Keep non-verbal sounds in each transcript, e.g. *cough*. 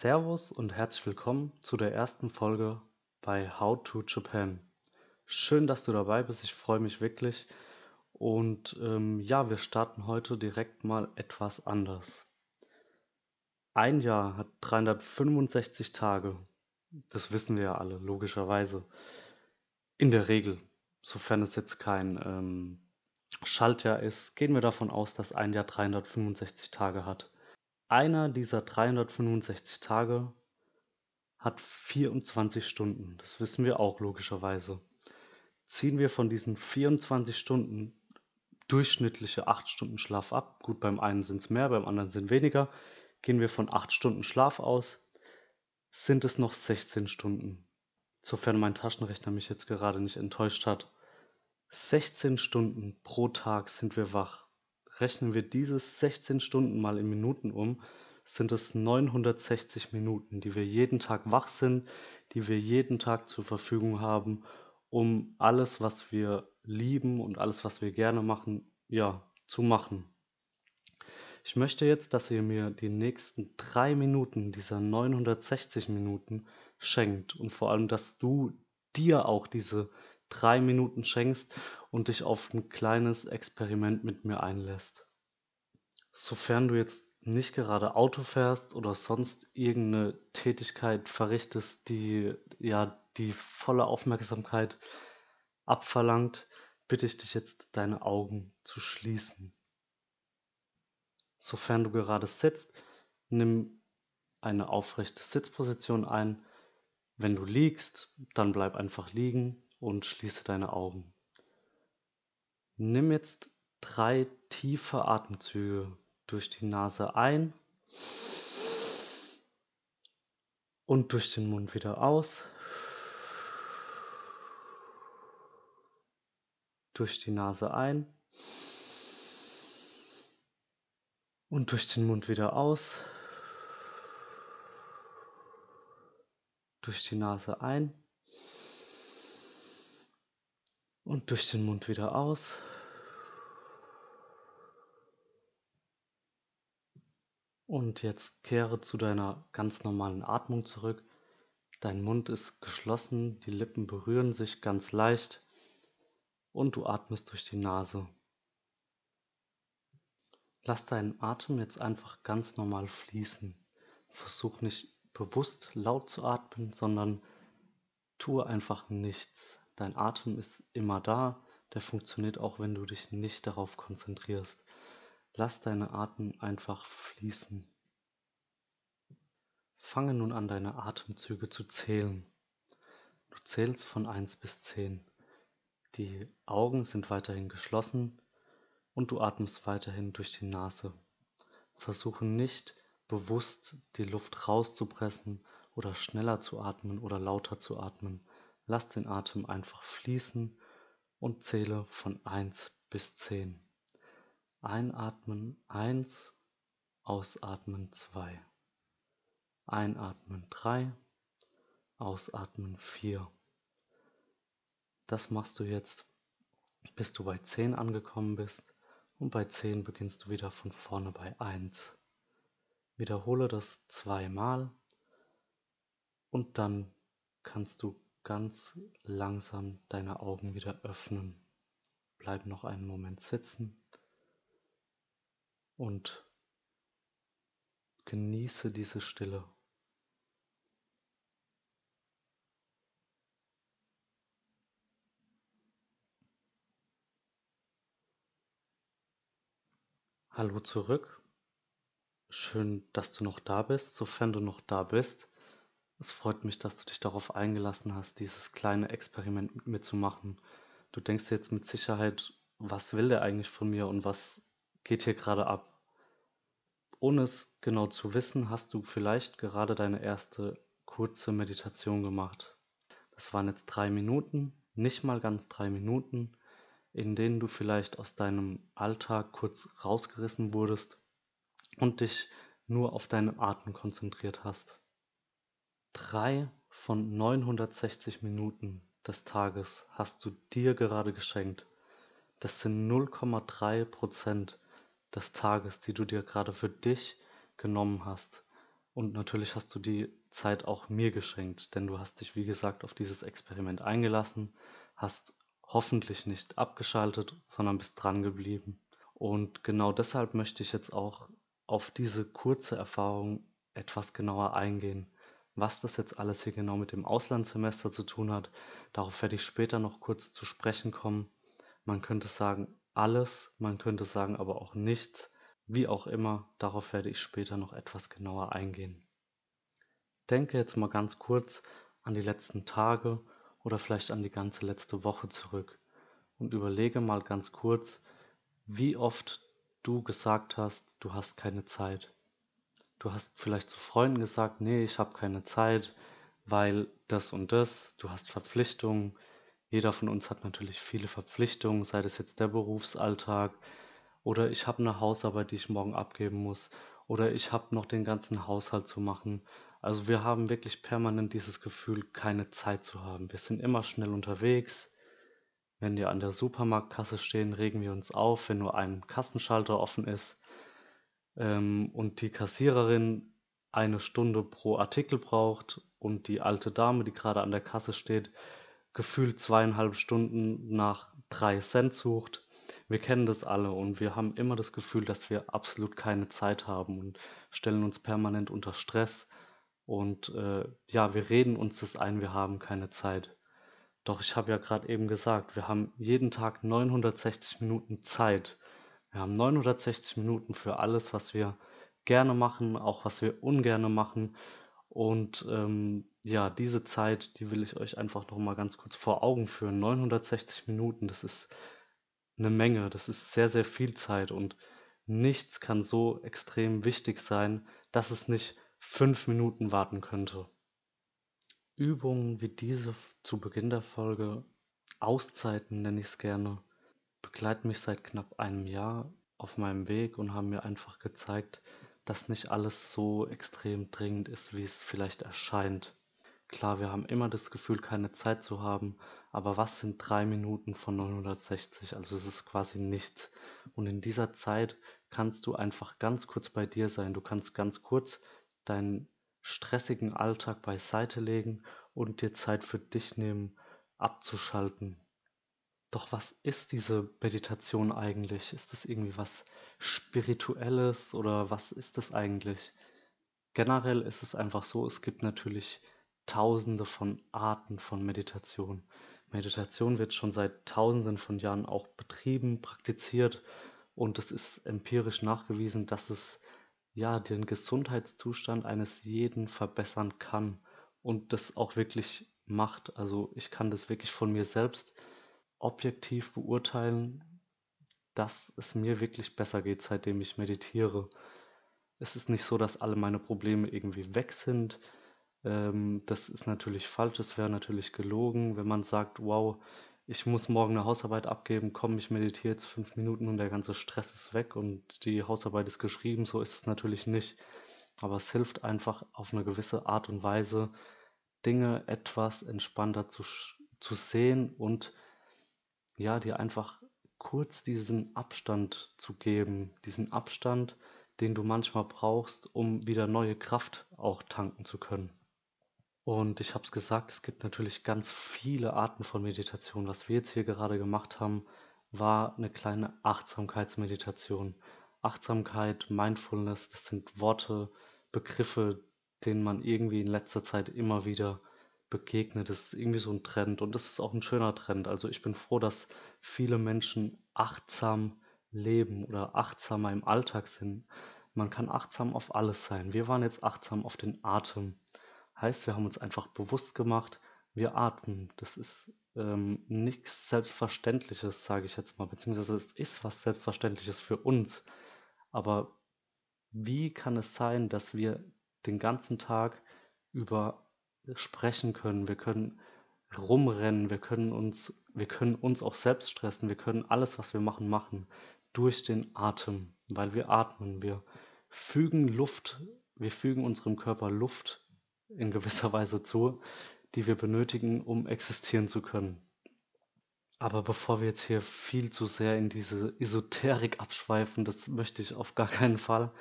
Servus und herzlich willkommen zu der ersten Folge bei How to Japan. Schön, dass du dabei bist. Ich freue mich wirklich. Und ähm, ja, wir starten heute direkt mal etwas anders. Ein Jahr hat 365 Tage. Das wissen wir ja alle, logischerweise. In der Regel, sofern es jetzt kein ähm, Schaltjahr ist, gehen wir davon aus, dass ein Jahr 365 Tage hat. Einer dieser 365 Tage hat 24 Stunden. Das wissen wir auch logischerweise. Ziehen wir von diesen 24 Stunden durchschnittliche 8 Stunden Schlaf ab, gut, beim einen sind es mehr, beim anderen sind weniger, gehen wir von 8 Stunden Schlaf aus, sind es noch 16 Stunden. Sofern mein Taschenrechner mich jetzt gerade nicht enttäuscht hat. 16 Stunden pro Tag sind wir wach. Rechnen wir dieses 16 Stunden mal in Minuten um, sind es 960 Minuten, die wir jeden Tag wach sind, die wir jeden Tag zur Verfügung haben, um alles, was wir lieben und alles, was wir gerne machen, ja, zu machen. Ich möchte jetzt, dass ihr mir die nächsten drei Minuten dieser 960 Minuten schenkt und vor allem, dass du dir auch diese drei Minuten schenkst und dich auf ein kleines Experiment mit mir einlässt. Sofern du jetzt nicht gerade Auto fährst oder sonst irgendeine Tätigkeit verrichtest, die ja die volle Aufmerksamkeit abverlangt, bitte ich dich jetzt, deine Augen zu schließen. Sofern du gerade sitzt, nimm eine aufrechte Sitzposition ein. Wenn du liegst, dann bleib einfach liegen und schließe deine Augen. Nimm jetzt drei tiefe Atemzüge durch die Nase ein und durch den Mund wieder aus. Durch die Nase ein und durch den Mund wieder aus. Durch die Nase ein und durch den Mund wieder aus. Und jetzt kehre zu deiner ganz normalen Atmung zurück. Dein Mund ist geschlossen, die Lippen berühren sich ganz leicht und du atmest durch die Nase. Lass deinen Atem jetzt einfach ganz normal fließen. Versuch nicht bewusst laut zu atmen, sondern tue einfach nichts. Dein Atem ist immer da, der funktioniert auch, wenn du dich nicht darauf konzentrierst. Lass deine Atem einfach fließen. Fange nun an, deine Atemzüge zu zählen. Du zählst von 1 bis 10. Die Augen sind weiterhin geschlossen und du atmest weiterhin durch die Nase. Versuche nicht bewusst die Luft rauszupressen oder schneller zu atmen oder lauter zu atmen. Lass den Atem einfach fließen und zähle von 1 bis 10. Einatmen 1, ausatmen 2. Einatmen 3, ausatmen 4. Das machst du jetzt, bis du bei 10 angekommen bist und bei 10 beginnst du wieder von vorne bei 1. Wiederhole das zweimal und dann kannst du ganz langsam deine Augen wieder öffnen. Bleib noch einen Moment sitzen und genieße diese Stille. Hallo zurück. Schön, dass du noch da bist, sofern du noch da bist. Es freut mich, dass du dich darauf eingelassen hast, dieses kleine Experiment mit mir zu machen. Du denkst jetzt mit Sicherheit, was will der eigentlich von mir und was geht hier gerade ab? Ohne es genau zu wissen, hast du vielleicht gerade deine erste kurze Meditation gemacht. Das waren jetzt drei Minuten, nicht mal ganz drei Minuten, in denen du vielleicht aus deinem Alltag kurz rausgerissen wurdest und dich nur auf deinen Atem konzentriert hast. Drei von 960 Minuten des Tages hast du dir gerade geschenkt. Das sind 0,3 Prozent des Tages, die du dir gerade für dich genommen hast, Und natürlich hast du die Zeit auch mir geschenkt, denn du hast dich, wie gesagt, auf dieses Experiment eingelassen, hast hoffentlich nicht abgeschaltet, sondern bist dran geblieben. Und genau deshalb möchte ich jetzt auch auf diese kurze Erfahrung etwas genauer eingehen. Was das jetzt alles hier genau mit dem Auslandssemester zu tun hat, darauf werde ich später noch kurz zu sprechen kommen. Man könnte sagen alles, man könnte sagen aber auch nichts. Wie auch immer, darauf werde ich später noch etwas genauer eingehen. Denke jetzt mal ganz kurz an die letzten Tage oder vielleicht an die ganze letzte Woche zurück und überlege mal ganz kurz, wie oft du gesagt hast, du hast keine Zeit. Du hast vielleicht zu Freunden gesagt, nee, ich habe keine Zeit, weil das und das, du hast Verpflichtungen. Jeder von uns hat natürlich viele Verpflichtungen, sei das jetzt der Berufsalltag oder ich habe eine Hausarbeit, die ich morgen abgeben muss oder ich habe noch den ganzen Haushalt zu machen. Also wir haben wirklich permanent dieses Gefühl, keine Zeit zu haben. Wir sind immer schnell unterwegs. Wenn wir an der Supermarktkasse stehen, regen wir uns auf, wenn nur ein Kassenschalter offen ist ähm, und die Kassiererin eine Stunde pro Artikel braucht und die alte Dame, die gerade an der Kasse steht, gefühlt zweieinhalb Stunden nach drei Cent sucht. Wir kennen das alle und wir haben immer das Gefühl, dass wir absolut keine Zeit haben und stellen uns permanent unter Stress. Und äh, ja, wir reden uns das ein, wir haben keine Zeit. Doch ich habe ja gerade eben gesagt, wir haben jeden Tag 960 Minuten Zeit. Wir haben 960 Minuten für alles, was wir gerne machen, auch was wir ungerne machen. Und ähm, ja, diese Zeit, die will ich euch einfach noch mal ganz kurz vor Augen führen. 960 Minuten, das ist eine Menge, das ist sehr, sehr viel Zeit und nichts kann so extrem wichtig sein, dass es nicht fünf Minuten warten könnte. Übungen wie diese zu Beginn der Folge, Auszeiten nenne ich es gerne, begleiten mich seit knapp einem Jahr auf meinem Weg und haben mir einfach gezeigt, dass nicht alles so extrem dringend ist, wie es vielleicht erscheint. Klar, wir haben immer das Gefühl, keine Zeit zu haben, aber was sind drei Minuten von 960? Also es ist quasi nichts. Und in dieser Zeit kannst du einfach ganz kurz bei dir sein. Du kannst ganz kurz deinen stressigen Alltag beiseite legen und dir Zeit für dich nehmen, abzuschalten, doch was ist diese Meditation eigentlich? Ist das irgendwie was Spirituelles oder was ist das eigentlich? Generell ist es einfach so, es gibt natürlich tausende von Arten von Meditation. Meditation wird schon seit tausenden von Jahren auch betrieben, praktiziert und es ist empirisch nachgewiesen, dass es ja den Gesundheitszustand eines jeden verbessern kann und das auch wirklich macht. Also ich kann das wirklich von mir selbst objektiv beurteilen, dass es mir wirklich besser geht, seitdem ich meditiere. Es ist nicht so, dass alle meine Probleme irgendwie weg sind. Ähm, das ist natürlich falsch, es wäre natürlich gelogen, wenn man sagt, wow, ich muss morgen eine Hausarbeit abgeben, komm, ich meditiere jetzt fünf Minuten und der ganze Stress ist weg und die Hausarbeit ist geschrieben. So ist es natürlich nicht. Aber es hilft einfach auf eine gewisse Art und Weise, Dinge etwas entspannter zu, zu sehen und ja, dir einfach kurz diesen Abstand zu geben, diesen Abstand, den du manchmal brauchst, um wieder neue Kraft auch tanken zu können. Und ich habe es gesagt, es gibt natürlich ganz viele Arten von Meditation. Was wir jetzt hier gerade gemacht haben, war eine kleine Achtsamkeitsmeditation. Achtsamkeit, Mindfulness, das sind Worte, Begriffe, denen man irgendwie in letzter Zeit immer wieder begegnet. Das ist irgendwie so ein Trend und das ist auch ein schöner Trend. Also ich bin froh, dass viele Menschen achtsam leben oder achtsamer im Alltag sind. Man kann achtsam auf alles sein. Wir waren jetzt achtsam auf den Atem. Heißt, wir haben uns einfach bewusst gemacht, wir atmen. Das ist ähm, nichts Selbstverständliches, sage ich jetzt mal, beziehungsweise es ist was Selbstverständliches für uns. Aber wie kann es sein, dass wir den ganzen Tag über sprechen können, wir können rumrennen, wir können uns, wir können uns auch selbst stressen, wir können alles, was wir machen, machen durch den Atem, weil wir atmen, wir fügen Luft, wir fügen unserem Körper Luft in gewisser *laughs* Weise zu, die wir benötigen, um existieren zu können. Aber bevor wir jetzt hier viel zu sehr in diese Esoterik abschweifen, das möchte ich auf gar keinen Fall,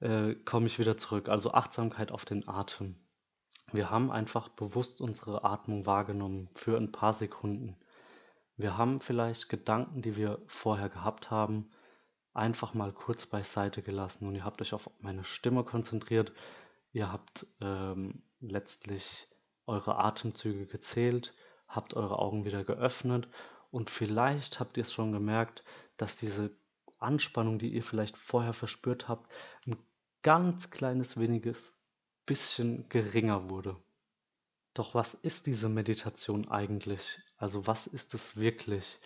äh, komme ich wieder zurück. Also Achtsamkeit auf den Atem. Wir haben einfach bewusst unsere Atmung wahrgenommen für ein paar Sekunden. Wir haben vielleicht Gedanken, die wir vorher gehabt haben, einfach mal kurz beiseite gelassen und ihr habt euch auf meine Stimme konzentriert. Ihr habt ähm, letztlich eure Atemzüge gezählt, habt eure Augen wieder geöffnet und vielleicht habt ihr es schon gemerkt, dass diese Anspannung, die ihr vielleicht vorher verspürt habt, ein ganz kleines weniges bisschen geringer wurde. Doch was ist diese Meditation eigentlich? Also was ist es wirklich?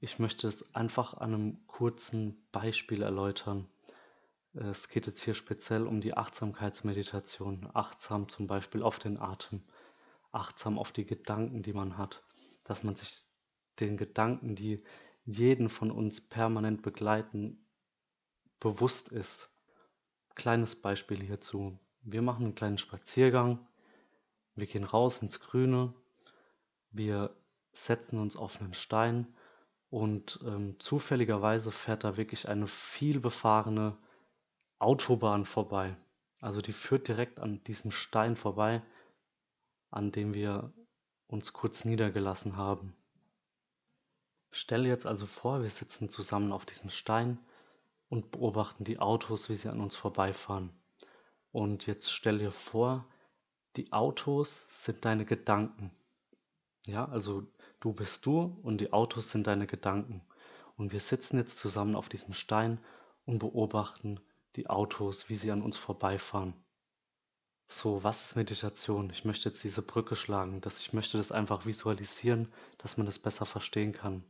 Ich möchte es einfach an einem kurzen Beispiel erläutern. Es geht jetzt hier speziell um die Achtsamkeitsmeditation. Achtsam zum Beispiel auf den Atem, achtsam auf die Gedanken, die man hat, dass man sich den Gedanken, die jeden von uns permanent begleiten, bewusst ist. Kleines Beispiel hierzu. Wir machen einen kleinen Spaziergang, wir gehen raus ins Grüne, wir setzen uns auf einen Stein und ähm, zufälligerweise fährt da wirklich eine viel befahrene Autobahn vorbei. Also die führt direkt an diesem Stein vorbei, an dem wir uns kurz niedergelassen haben. Stelle jetzt also vor, wir sitzen zusammen auf diesem Stein und beobachten die Autos, wie sie an uns vorbeifahren. Und jetzt stell dir vor, die Autos sind deine Gedanken. Ja, also du bist du und die Autos sind deine Gedanken. Und wir sitzen jetzt zusammen auf diesem Stein und beobachten die Autos, wie sie an uns vorbeifahren. So, was ist Meditation? Ich möchte jetzt diese Brücke schlagen, dass ich möchte das einfach visualisieren, dass man das besser verstehen kann.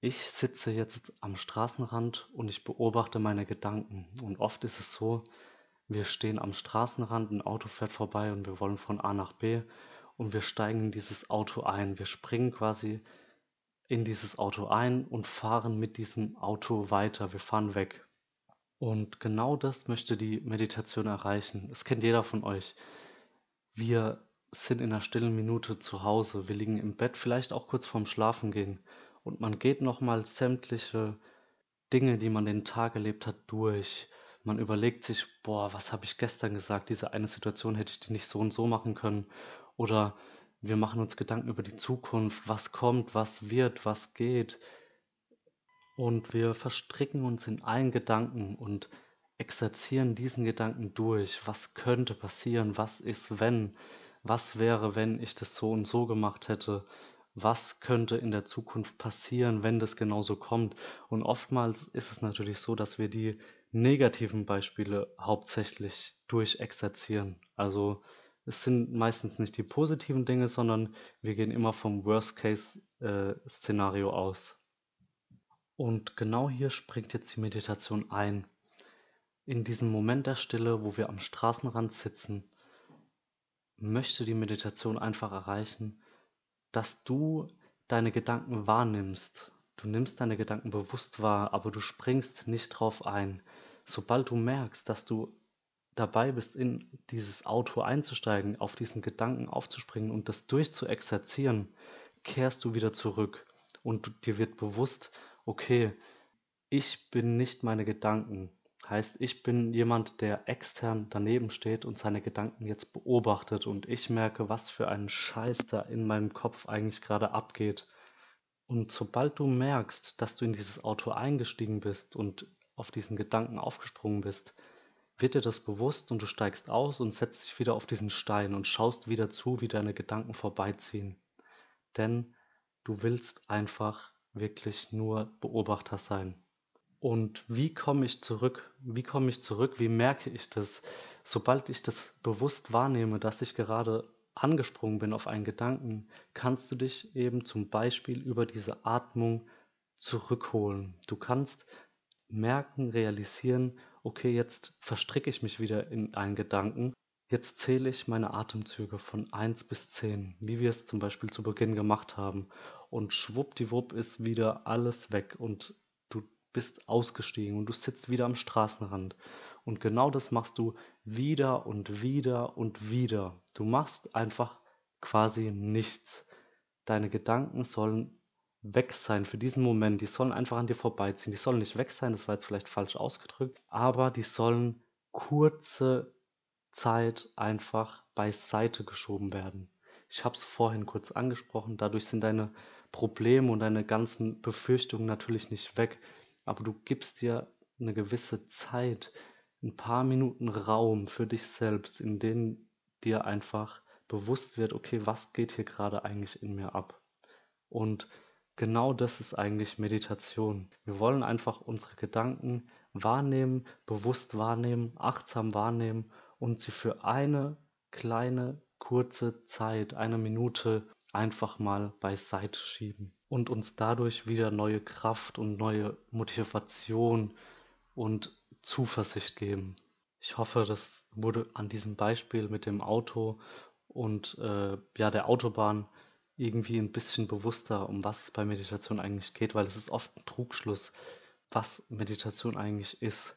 Ich sitze jetzt am Straßenrand und ich beobachte meine Gedanken. Und oft ist es so, wir stehen am Straßenrand, ein Auto fährt vorbei und wir wollen von A nach B und wir steigen in dieses Auto ein. Wir springen quasi in dieses Auto ein und fahren mit diesem Auto weiter. Wir fahren weg. Und genau das möchte die Meditation erreichen. Es kennt jeder von euch. Wir sind in einer stillen Minute zu Hause. Wir liegen im Bett, vielleicht auch kurz vorm Schlafengehen und man geht nochmal sämtliche Dinge, die man den Tag erlebt hat, durch. Man überlegt sich, boah, was habe ich gestern gesagt? Diese eine Situation hätte ich die nicht so und so machen können. Oder wir machen uns Gedanken über die Zukunft, was kommt, was wird, was geht. Und wir verstricken uns in einen Gedanken und exerzieren diesen Gedanken durch. Was könnte passieren? Was ist, wenn? Was wäre, wenn ich das so und so gemacht hätte? Was könnte in der Zukunft passieren, wenn das genauso kommt. Und oftmals ist es natürlich so, dass wir die negativen Beispiele hauptsächlich durchexerzieren. Also es sind meistens nicht die positiven Dinge, sondern wir gehen immer vom Worst-Case-Szenario äh, aus. Und genau hier springt jetzt die Meditation ein. In diesem Moment der Stille, wo wir am Straßenrand sitzen, möchte die Meditation einfach erreichen, dass du deine Gedanken wahrnimmst. Du nimmst deine Gedanken bewusst wahr, aber du springst nicht drauf ein. Sobald du merkst, dass du dabei bist, in dieses Auto einzusteigen, auf diesen Gedanken aufzuspringen und das durchzuexerzieren, kehrst du wieder zurück und dir wird bewusst, okay, ich bin nicht meine Gedanken, Heißt, ich bin jemand, der extern daneben steht und seine Gedanken jetzt beobachtet und ich merke, was für ein Scheiß da in meinem Kopf eigentlich gerade abgeht. Und sobald du merkst, dass du in dieses Auto eingestiegen bist und auf diesen Gedanken aufgesprungen bist, wird dir das bewusst und du steigst aus und setzt dich wieder auf diesen Stein und schaust wieder zu, wie deine Gedanken vorbeiziehen. Denn du willst einfach wirklich nur Beobachter sein. Und wie komme ich zurück? Wie komme ich zurück? Wie merke ich das? Sobald ich das bewusst wahrnehme, dass ich gerade angesprungen bin auf einen Gedanken, kannst du dich eben zum Beispiel über diese Atmung zurückholen. Du kannst merken, realisieren, okay, jetzt verstricke ich mich wieder in einen Gedanken. Jetzt zähle ich meine Atemzüge von 1 bis 10, wie wir es zum Beispiel zu Beginn gemacht haben. Und schwuppdiwupp ist wieder alles weg und bist ausgestiegen und du sitzt wieder am Straßenrand. Und genau das machst du wieder und wieder und wieder. Du machst einfach quasi nichts. Deine Gedanken sollen weg sein für diesen Moment. Die sollen einfach an dir vorbeiziehen. Die sollen nicht weg sein, das war jetzt vielleicht falsch ausgedrückt, aber die sollen kurze Zeit einfach beiseite geschoben werden. Ich habe es vorhin kurz angesprochen, dadurch sind deine Probleme und deine ganzen Befürchtungen natürlich nicht weg, aber du gibst dir eine gewisse Zeit, ein paar Minuten Raum für dich selbst, in denen dir einfach bewusst wird, okay, was geht hier gerade eigentlich in mir ab? Und genau das ist eigentlich Meditation. Wir wollen einfach unsere Gedanken wahrnehmen, bewusst wahrnehmen, achtsam wahrnehmen und sie für eine kleine, kurze Zeit, eine Minute einfach mal beiseite schieben und uns dadurch wieder neue Kraft und neue Motivation und Zuversicht geben. Ich hoffe, das wurde an diesem Beispiel mit dem Auto und äh, ja, der Autobahn irgendwie ein bisschen bewusster, um was es bei Meditation eigentlich geht, weil es ist oft ein Trugschluss, was Meditation eigentlich ist.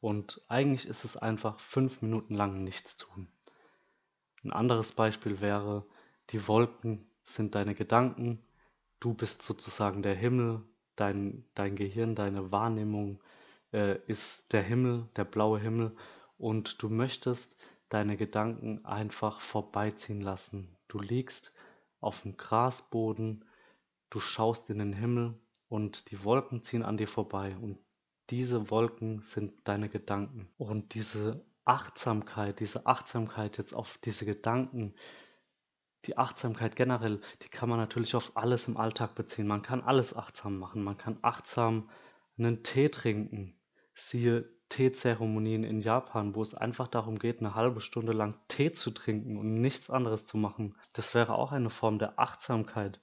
Und eigentlich ist es einfach fünf Minuten lang nichts tun. Ein anderes Beispiel wäre, die Wolken sind deine Gedanken, du bist sozusagen der Himmel, dein, dein Gehirn, deine Wahrnehmung äh, ist der Himmel, der blaue Himmel. Und du möchtest deine Gedanken einfach vorbeiziehen lassen. Du liegst auf dem Grasboden, du schaust in den Himmel und die Wolken ziehen an dir vorbei. Und diese Wolken sind deine Gedanken. Und diese Achtsamkeit, diese Achtsamkeit jetzt auf diese Gedanken, die Achtsamkeit generell, die kann man natürlich auf alles im Alltag beziehen. Man kann alles achtsam machen. Man kann achtsam einen Tee trinken. Siehe Teezeremonien in Japan, wo es einfach darum geht, eine halbe Stunde lang Tee zu trinken und nichts anderes zu machen. Das wäre auch eine Form der Achtsamkeit.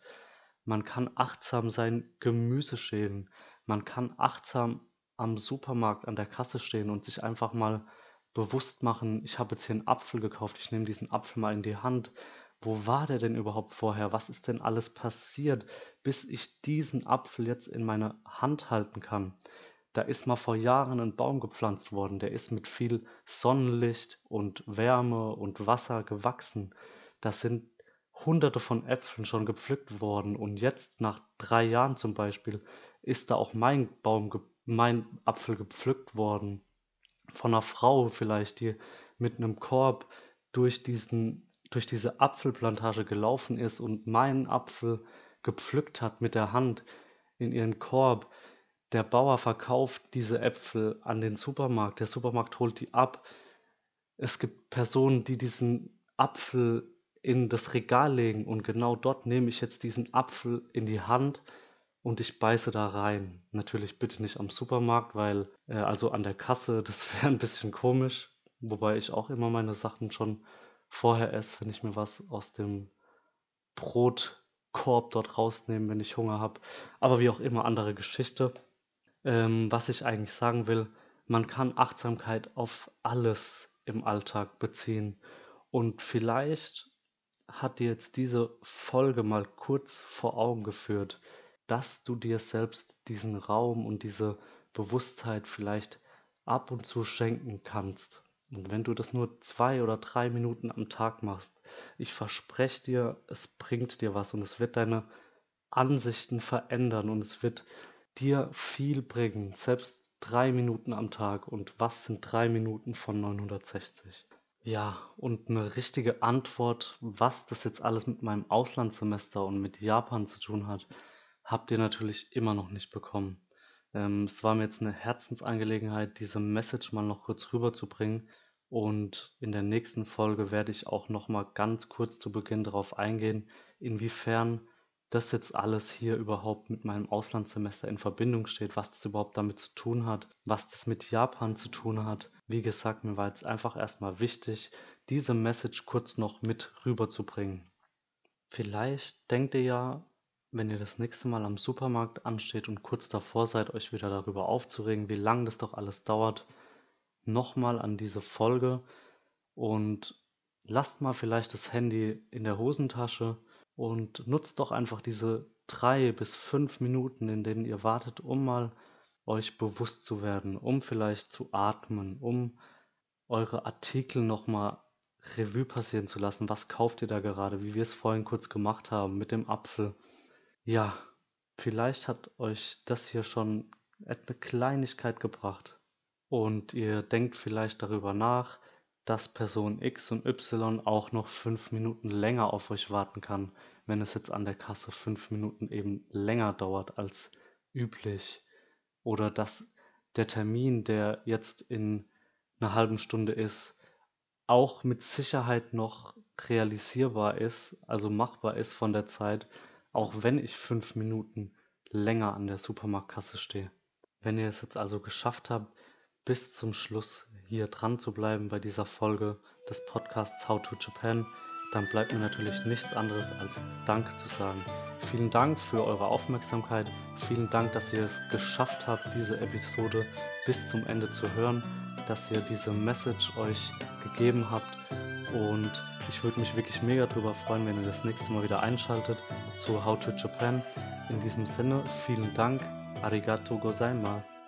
Man kann achtsam sein Gemüse schälen. Man kann achtsam am Supermarkt an der Kasse stehen und sich einfach mal bewusst machen, ich habe jetzt hier einen Apfel gekauft, ich nehme diesen Apfel mal in die Hand. Wo war der denn überhaupt vorher? Was ist denn alles passiert, bis ich diesen Apfel jetzt in meine Hand halten kann? Da ist mal vor Jahren ein Baum gepflanzt worden, der ist mit viel Sonnenlicht und Wärme und Wasser gewachsen. Da sind hunderte von Äpfeln schon gepflückt worden und jetzt nach drei Jahren zum Beispiel ist da auch mein Baum, mein Apfel gepflückt worden. Von einer Frau vielleicht, die mit einem Korb durch diesen durch diese Apfelplantage gelaufen ist und meinen Apfel gepflückt hat mit der Hand in ihren Korb. Der Bauer verkauft diese Äpfel an den Supermarkt. Der Supermarkt holt die ab. Es gibt Personen, die diesen Apfel in das Regal legen und genau dort nehme ich jetzt diesen Apfel in die Hand und ich beiße da rein. Natürlich bitte nicht am Supermarkt, weil äh, also an der Kasse, *laughs* das wäre ein bisschen komisch, wobei ich auch immer meine Sachen schon vorher esse, wenn ich mir was aus dem Brotkorb dort rausnehme, wenn ich Hunger habe. Aber wie auch immer, andere Geschichte. Ähm, was ich eigentlich sagen will, man kann Achtsamkeit auf alles im Alltag beziehen. Und vielleicht hat dir jetzt diese Folge mal kurz vor Augen geführt, dass du dir selbst diesen Raum und diese Bewusstheit vielleicht ab und zu schenken kannst. Und wenn du das nur zwei oder drei Minuten am Tag machst, ich verspreche dir, es bringt dir was und es wird deine Ansichten verändern und es wird dir viel bringen, selbst drei Minuten am Tag. Und was sind drei Minuten von 960? Ja, und eine richtige Antwort, was das jetzt alles mit meinem Auslandssemester und mit Japan zu tun hat, habt ihr natürlich immer noch nicht bekommen. Ähm, es war mir jetzt eine Herzensangelegenheit, diese Message mal noch kurz rüberzubringen. Und in der nächsten Folge werde ich auch noch mal ganz kurz zu Beginn darauf eingehen, inwiefern das jetzt alles hier überhaupt mit meinem Auslandssemester in Verbindung steht, was das überhaupt damit zu tun hat, was das mit Japan zu tun hat. Wie gesagt, mir war jetzt einfach erstmal wichtig, diese Message kurz noch mit rüberzubringen. Vielleicht denkt ihr ja, wenn ihr das nächste Mal am Supermarkt ansteht und kurz davor seid, euch wieder darüber aufzuregen, wie lange das doch alles dauert, nochmal an diese Folge und lasst mal vielleicht das Handy in der Hosentasche und nutzt doch einfach diese drei bis fünf Minuten, in denen ihr wartet, um mal euch bewusst zu werden, um vielleicht zu atmen, um eure Artikel nochmal Revue passieren zu lassen. Was kauft ihr da gerade, wie wir es vorhin kurz gemacht haben mit dem Apfel? Ja, vielleicht hat euch das hier schon eine Kleinigkeit gebracht. und ihr denkt vielleicht darüber nach, dass Person X und Y auch noch fünf Minuten länger auf euch warten kann, wenn es jetzt an der Kasse fünf Minuten eben länger dauert als üblich. Oder dass der Termin, der jetzt in einer halben Stunde ist, auch mit Sicherheit noch realisierbar ist, also machbar ist von der Zeit, auch wenn ich fünf Minuten länger an der Supermarktkasse stehe. Wenn ihr es jetzt also geschafft habt, bis zum Schluss hier dran zu bleiben bei dieser Folge des Podcasts How to Japan, dann bleibt mir natürlich nichts anderes als jetzt Danke zu sagen. Vielen Dank für eure Aufmerksamkeit. Vielen Dank, dass ihr es geschafft habt, diese Episode bis zum Ende zu hören, dass ihr diese Message euch gegeben habt. Und ich würde mich wirklich mega darüber freuen, wenn ihr das nächste Mal wieder einschaltet zu How to Japan. In diesem Sinne, vielen Dank. Arigato gozaimasu.